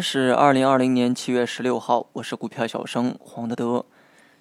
是二零二零年七月十六号，我是股票小生黄德德。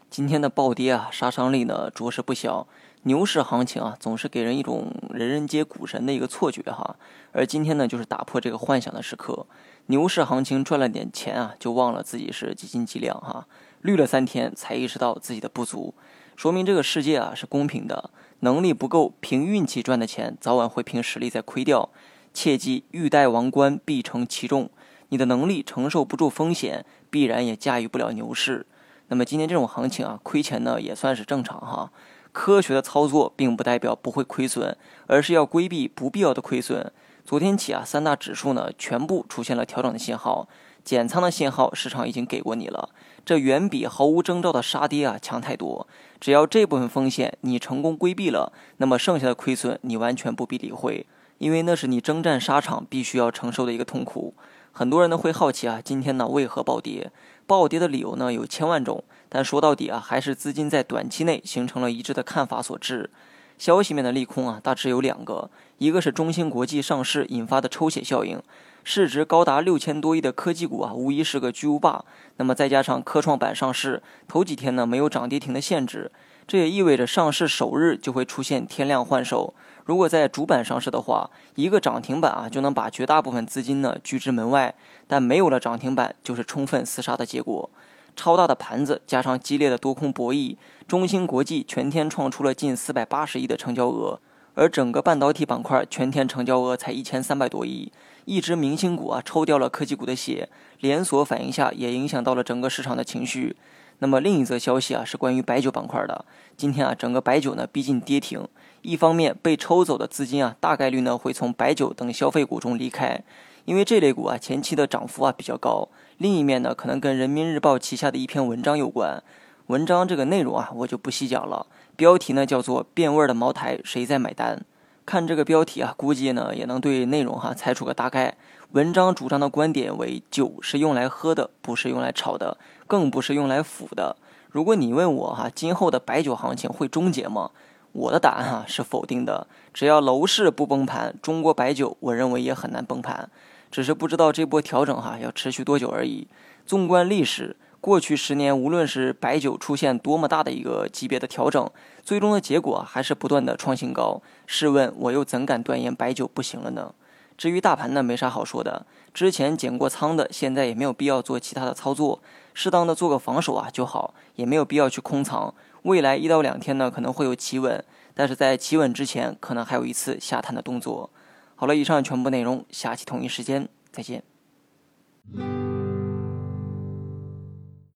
今天的暴跌啊，杀伤力呢着实不小。牛市行情啊，总是给人一种人人皆股神的一个错觉哈。而今天呢，就是打破这个幻想的时刻。牛市行情赚了点钱啊，就忘了自己是几斤几两哈。绿了三天才意识到自己的不足，说明这个世界啊是公平的。能力不够，凭运气赚的钱，早晚会凭实力再亏掉。切记，欲戴王冠，必承其重。你的能力承受不住风险，必然也驾驭不了牛市。那么今天这种行情啊，亏钱呢也算是正常哈。科学的操作并不代表不会亏损，而是要规避不必要的亏损。昨天起啊，三大指数呢全部出现了调整的信号，减仓的信号市场已经给过你了，这远比毫无征兆的杀跌啊强太多。只要这部分风险你成功规避了，那么剩下的亏损你完全不必理会，因为那是你征战沙场必须要承受的一个痛苦。很多人呢会好奇啊，今天呢为何暴跌？暴跌的理由呢有千万种，但说到底啊，还是资金在短期内形成了一致的看法所致。消息面的利空啊，大致有两个，一个是中芯国际上市引发的抽血效应，市值高达六千多亿的科技股啊，无疑是个巨无霸。那么再加上科创板上市头几天呢没有涨跌停的限制，这也意味着上市首日就会出现天量换手。如果在主板上市的话，一个涨停板啊就能把绝大部分资金呢拒之门外。但没有了涨停板，就是充分厮杀的结果。超大的盘子加上激烈的多空博弈，中芯国际全天创出了近四百八十亿的成交额，而整个半导体板块全天成交额才一千三百多亿。一只明星股啊抽掉了科技股的血，连锁反应下也影响到了整个市场的情绪。那么另一则消息啊是关于白酒板块的。今天啊整个白酒呢逼近跌停，一方面被抽走的资金啊大概率呢会从白酒等消费股中离开。因为这类股啊，前期的涨幅啊比较高。另一面呢，可能跟人民日报旗下的一篇文章有关。文章这个内容啊，我就不细讲了。标题呢叫做“变味的茅台谁在买单”。看这个标题啊，估计呢也能对内容哈猜出个大概。文章主张的观点为：酒是用来喝的，不是用来炒的，更不是用来腐的。如果你问我哈，今后的白酒行情会终结吗？我的答案哈是否定的。只要楼市不崩盘，中国白酒我认为也很难崩盘。只是不知道这波调整哈要持续多久而已。纵观历史，过去十年，无论是白酒出现多么大的一个级别的调整，最终的结果还是不断的创新高。试问我又怎敢断言白酒不行了呢？至于大盘呢，没啥好说的。之前减过仓的，现在也没有必要做其他的操作，适当的做个防守啊就好，也没有必要去空仓。未来一到两天呢，可能会有企稳，但是在企稳之前，可能还有一次下探的动作。好了，以上全部内容，下期同一时间再见。